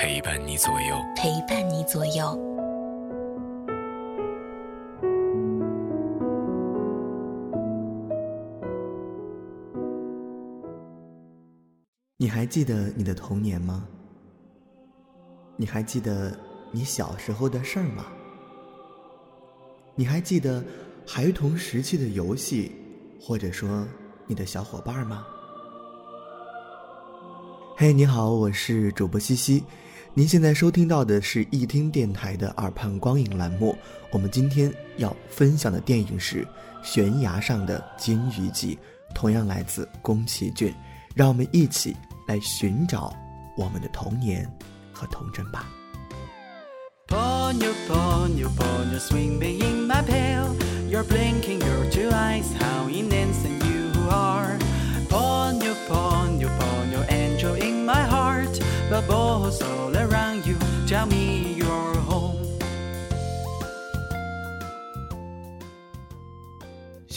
陪伴你左右。陪伴你左右。你还记得你的童年吗？你还记得你小时候的事儿吗？你还记得孩童时期的游戏，或者说你的小伙伴吗？嘿，你好，我是主播西西，您现在收听到的是易听电台的耳畔光影栏目。我们今天要分享的电影是《悬崖上的金鱼记》，同样来自宫崎骏。让我们一起来寻找我们的童年和童真吧。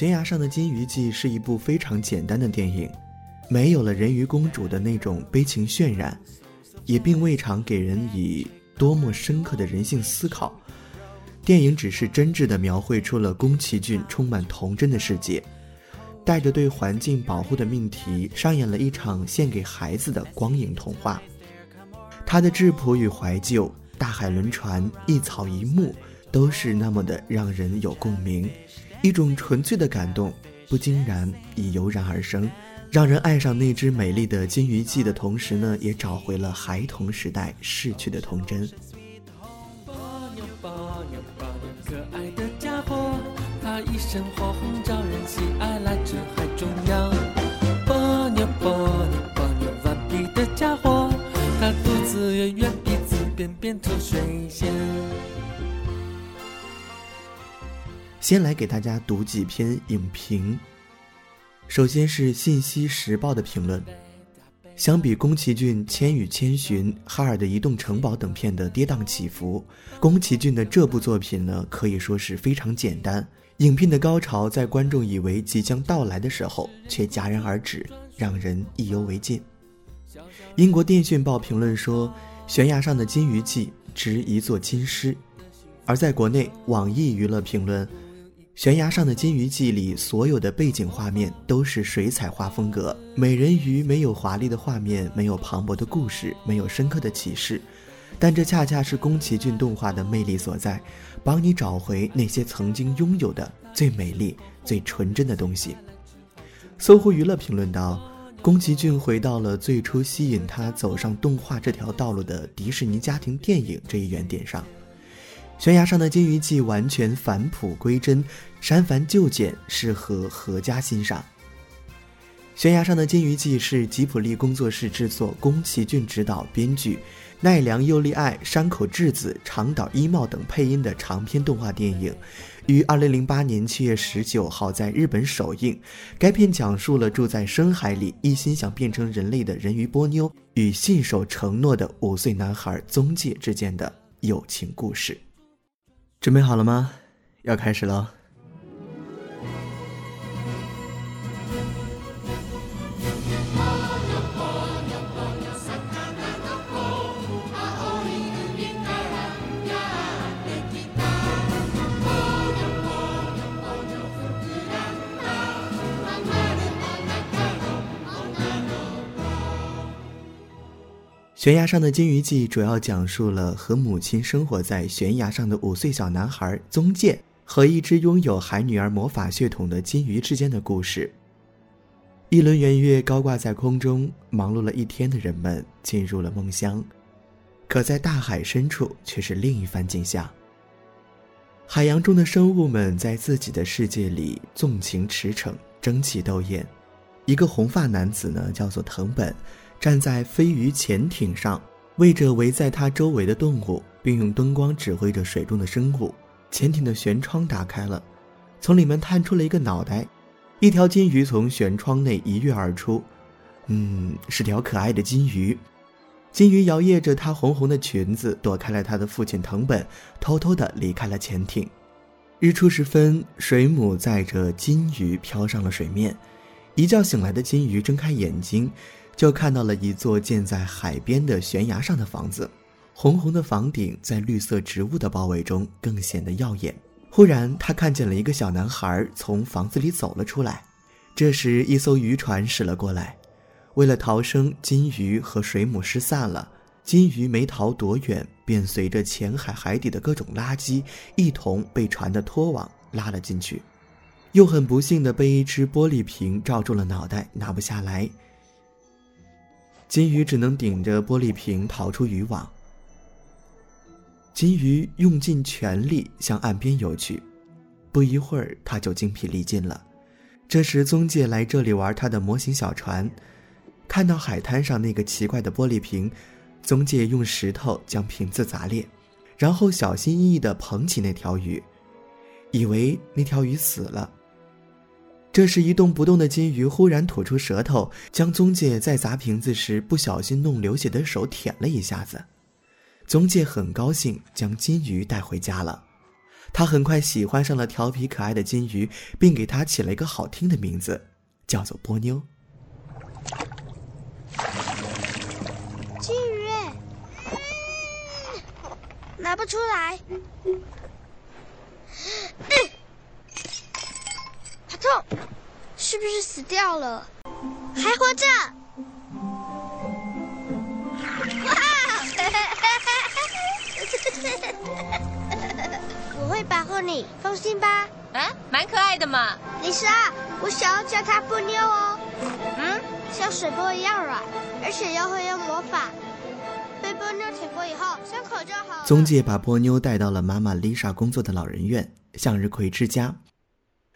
悬崖上的金鱼记是一部非常简单的电影，没有了人鱼公主的那种悲情渲染，也并未尝给人以多么深刻的人性思考。电影只是真挚地描绘出了宫崎骏充满童真的世界，带着对环境保护的命题，上演了一场献给孩子的光影童话。他的质朴与怀旧，大海轮船，一草一木，都是那么的让人有共鸣，一种纯粹的感动，不禁然已油然而生，让人爱上那只美丽的金鱼记的同时呢，也找回了孩童时代逝去的童真。可爱的家伙，它一身火红招人喜爱，来自海中央。Ponyo, ponyo, ponyo，先来给大家读几篇影评。首先是《信息时报》的评论：相比宫崎骏《千与千寻》《哈尔的移动城堡》等片的跌宕起伏，宫崎骏的这部作品呢，可以说是非常简单。影片的高潮在观众以为即将到来的时候，却戛然而止，让人意犹未尽。英国电讯报评论说，《悬崖上的金鱼记》值一座金狮。而在国内，网易娱乐评论。悬崖上的金鱼记里，所有的背景画面都是水彩画风格。美人鱼没有华丽的画面，没有磅礴的故事，没有深刻的启示，但这恰恰是宫崎骏动画的魅力所在，帮你找回那些曾经拥有的最美丽、最纯真的东西。搜狐娱乐评论道：宫崎骏回到了最初吸引他走上动画这条道路的迪士尼家庭电影这一原点上。悬崖上的金鱼记完全返璞归真，删繁就简，适合合家欣赏。悬崖上的金鱼记是吉卜力工作室制作，宫崎骏执导、编剧，奈良佑利爱、山口智子、长岛衣茂等配音的长篇动画电影，于二零零八年七月十九号在日本首映。该片讲述了住在深海里、一心想变成人类的人鱼波妞与信守承诺的五岁男孩宗介之间的友情故事。准备好了吗？要开始了！悬崖上的金鱼记主要讲述了和母亲生活在悬崖上的五岁小男孩宗介和一只拥有海女儿魔法血统的金鱼之间的故事。一轮圆月高挂在空中，忙碌了一天的人们进入了梦乡，可在大海深处却是另一番景象。海洋中的生物们在自己的世界里纵情驰骋，争奇斗艳。一个红发男子呢，叫做藤本。站在飞鱼潜艇上，喂着围在它周围的动物，并用灯光指挥着水中的生物。潜艇的舷窗打开了，从里面探出了一个脑袋，一条金鱼从舷窗内一跃而出。嗯，是条可爱的金鱼。金鱼摇曳着它红红的裙子，躲开了它的父亲藤本，偷偷地离开了潜艇。日出时分，水母载着金鱼飘上了水面。一觉醒来的金鱼睁开眼睛，就看到了一座建在海边的悬崖上的房子。红红的房顶在绿色植物的包围中更显得耀眼。忽然，他看见了一个小男孩从房子里走了出来。这时，一艘渔船驶了过来。为了逃生，金鱼和水母失散了。金鱼没逃多远，便随着浅海海底的各种垃圾一同被船的拖网拉了进去，又很不幸的被一只玻璃瓶罩住了脑袋，拿不下来。金鱼只能顶着玻璃瓶逃出渔网。金鱼用尽全力向岸边游去，不一会儿，它就精疲力尽了。这时，宗介来这里玩他的模型小船。看到海滩上那个奇怪的玻璃瓶，宗介用石头将瓶子砸裂，然后小心翼翼地捧起那条鱼，以为那条鱼死了。这时，一动不动的金鱼忽然吐出舌头，将宗介在砸瓶子时不小心弄流血的手舔了一下子。宗介很高兴，将金鱼带回家了。他很快喜欢上了调皮可爱的金鱼，并给它起了一个好听的名字，叫做波妞。金鱼拿不出来，好痛！是不是死掉了？还活着！哇！我会保护你，放心吧。啊，蛮可爱的嘛。李莎，我想要叫它波妞哦。嗯，像水波一样软，而且又会用魔法。被波妞舔过以后，伤口就好。宗介把波妞带到了妈妈丽莎工作的老人院——向日葵之家。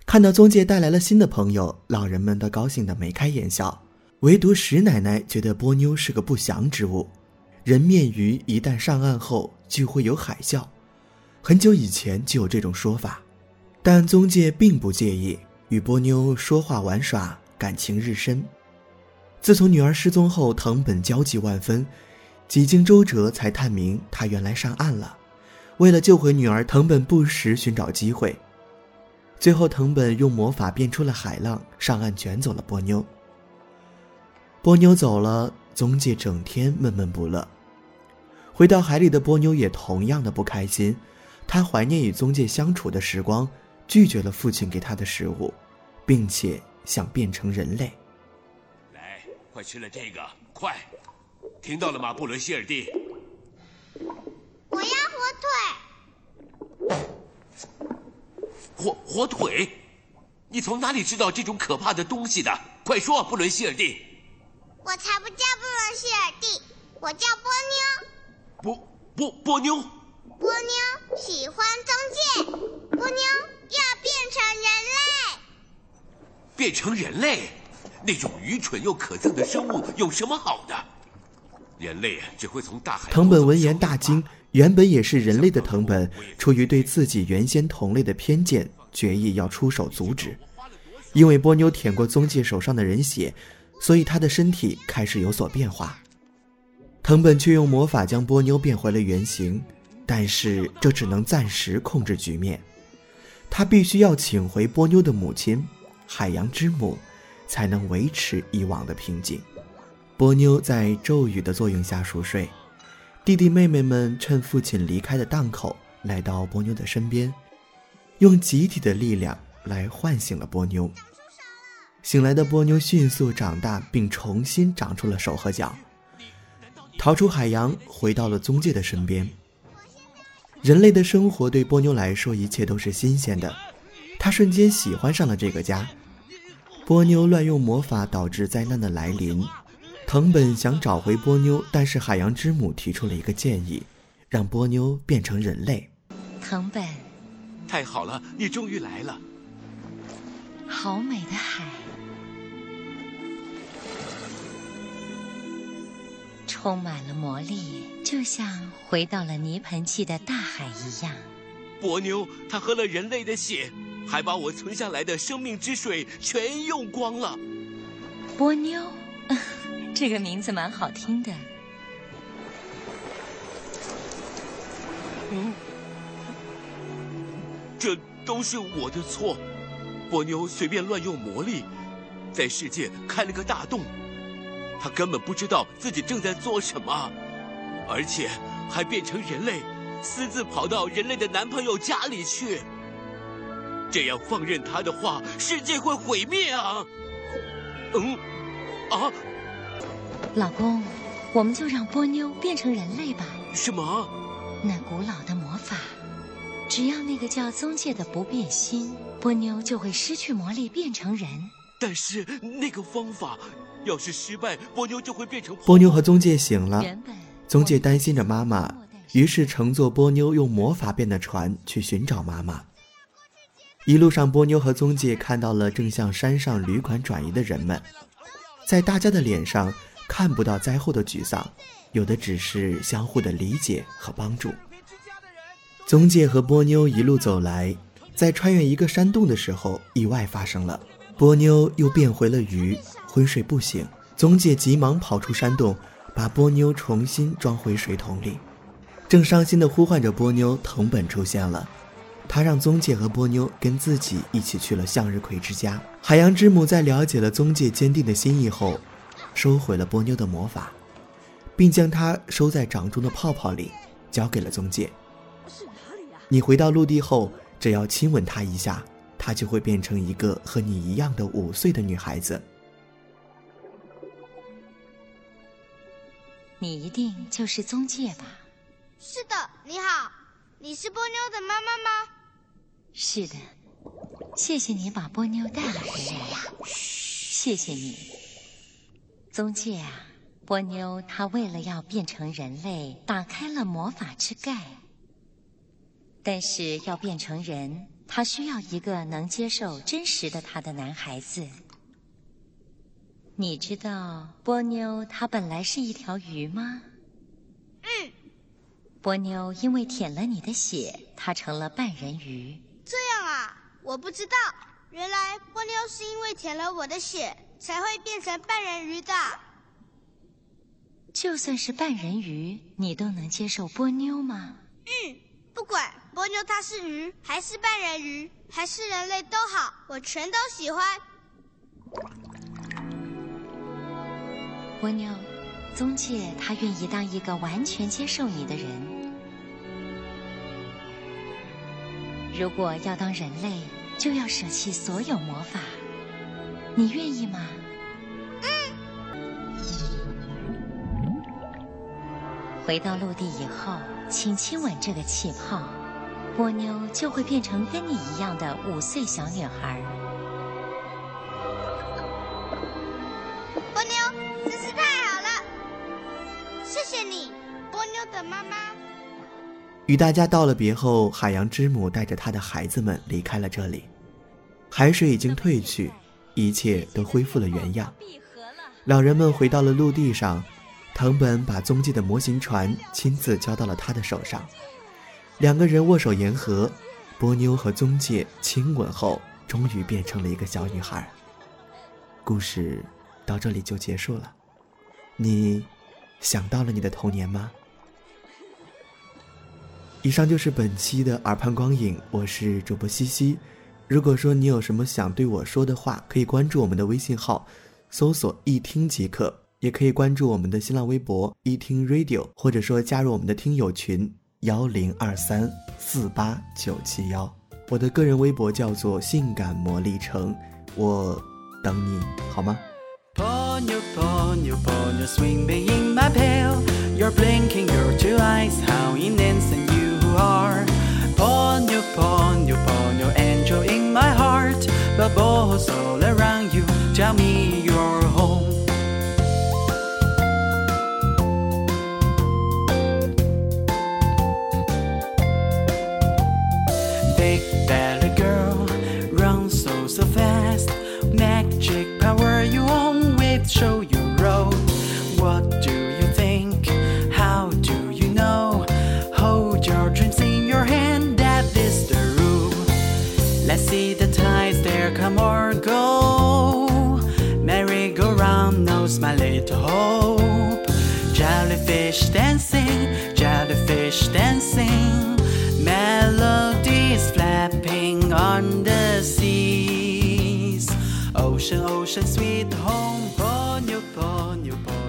看到宗介带来了新的朋友，老人们都高兴得眉开眼笑。唯独石奶奶觉得波妞是个不祥之物。人面鱼一旦上岸后就会有海啸，很久以前就有这种说法。但宗介并不介意，与波妞说话玩耍，感情日深。自从女儿失踪后，藤本焦急万分。几经周折，才探明他原来上岸了。为了救回女儿，藤本不时寻找机会。最后，藤本用魔法变出了海浪，上岸卷走了波妞。波妞走了，宗介整天闷闷不乐。回到海里的波妞也同样的不开心，她怀念与宗介相处的时光，拒绝了父亲给她的食物，并且想变成人类。来，快吃了这个，快！听到了吗，布伦希尔蒂？我要火腿。火火腿？你从哪里知道这种可怕的东西的？快说，布伦希尔蒂。我才不叫布伦希尔蒂，我叫波妞。波波波妞。波妞喜欢中介。波妞要变成人类。变成人类？那种愚蠢又可憎的生物有什么好的？人类只会从大海。藤本闻言大惊，原本也是人类的藤本，出于对自己原先同类的偏见，决意要出手阻止。因为波妞舔过宗介手上的人血，所以他的身体开始有所变化。藤本却用魔法将波妞变回了原形，但是这只能暂时控制局面。他必须要请回波妞的母亲海洋之母，才能维持以往的平静。波妞在咒语的作用下熟睡，弟弟妹妹们趁父亲离开的档口来到波妞的身边，用集体的力量来唤醒了波妞。醒来的波妞迅速长大，并重新长出了手和脚，逃出海洋，回到了宗介的身边。人类的生活对波妞来说，一切都是新鲜的，她瞬间喜欢上了这个家。波妞乱用魔法，导致灾难的来临。藤本想找回波妞，但是海洋之母提出了一个建议，让波妞变成人类。藤本，太好了，你终于来了。好美的海。充满了魔力，就像回到了泥盆纪的大海一样。波妞，她喝了人类的血，还把我存下来的生命之水全用光了。波妞，这个名字蛮好听的。嗯，这都是我的错。波妞随便乱用魔力，在世界开了个大洞。她根本不知道自己正在做什么，而且还变成人类，私自跑到人类的男朋友家里去。这样放任她的话，世界会毁灭啊！嗯，啊，老公，我们就让波妞变成人类吧。什么？那古老的魔法，只要那个叫宗介的不变心，波妞就会失去魔力变成人。但是那个方法，要是失败，波妞就会变成波妞和宗介醒了。宗介担心着妈妈，于是乘坐波妞用魔法变的船去寻找妈妈。一路上，波妞和宗介看到了正向山上旅馆转移的人们，在大家的脸上看不到灾后的沮丧。有的只是相互的理解和帮助。宗介和波妞一路走来，在穿越一个山洞的时候，意外发生了，波妞又变回了鱼，昏睡不醒。宗介急忙跑出山洞，把波妞重新装回水桶里。正伤心地呼唤着波妞，藤本出现了，他让宗介和波妞跟自己一起去了向日葵之家。海洋之母在了解了宗介坚定的心意后，收回了波妞的魔法。并将它收在掌中的泡泡里，交给了宗介。你回到陆地后，只要亲吻她一下，她就会变成一个和你一样的五岁的女孩子。你一定就是宗介吧？是的，你好，你是波妞的妈妈吗？是的，谢谢你把波妞带了回来呀。谢谢你，宗介啊。波妞，她为了要变成人类，打开了魔法之盖。但是要变成人，她需要一个能接受真实的她的男孩子。你知道波妞她本来是一条鱼吗？嗯。波妞因为舔了你的血，她成了半人鱼。这样啊，我不知道，原来波妞是因为舔了我的血，才会变成半人鱼的。就算是半人鱼，你都能接受波妞吗？嗯，不管波妞她是鱼，还是半人鱼，还是人类都好，我全都喜欢。波妞，宗介他愿意当一个完全接受你的人。如果要当人类，就要舍弃所有魔法，你愿意吗？嗯回到陆地以后，请亲吻这个气泡，波妞就会变成跟你一样的五岁小女孩。波妞，真是太好了！谢谢你，波妞的妈妈。与大家道了别后，海洋之母带着她的孩子们离开了这里。海水已经退去，一切都恢复了原样。老人们回到了陆地上。藤本把宗介的模型船亲自交到了他的手上，两个人握手言和，波妞和宗介亲吻后，终于变成了一个小女孩。故事到这里就结束了，你想到了你的童年吗？以上就是本期的耳畔光影，我是主播西西。如果说你有什么想对我说的话，可以关注我们的微信号，搜索一听即可。也可以关注我们的新浪微博一听 Radio，或者说加入我们的听友群幺零二三四八九七幺。我的个人微博叫做性感魔力城，我等你好吗？magic power you Ponyo, Ponyo, Ponyo, angel in my heart. Bubbles all around you, tell me you're home. Big belly girl, run so, so fast. Magic power you own with, show you. My little hope. Jellyfish dancing, jellyfish dancing, melodies flapping on the seas. Ocean, ocean, sweet home, ponyo, swing.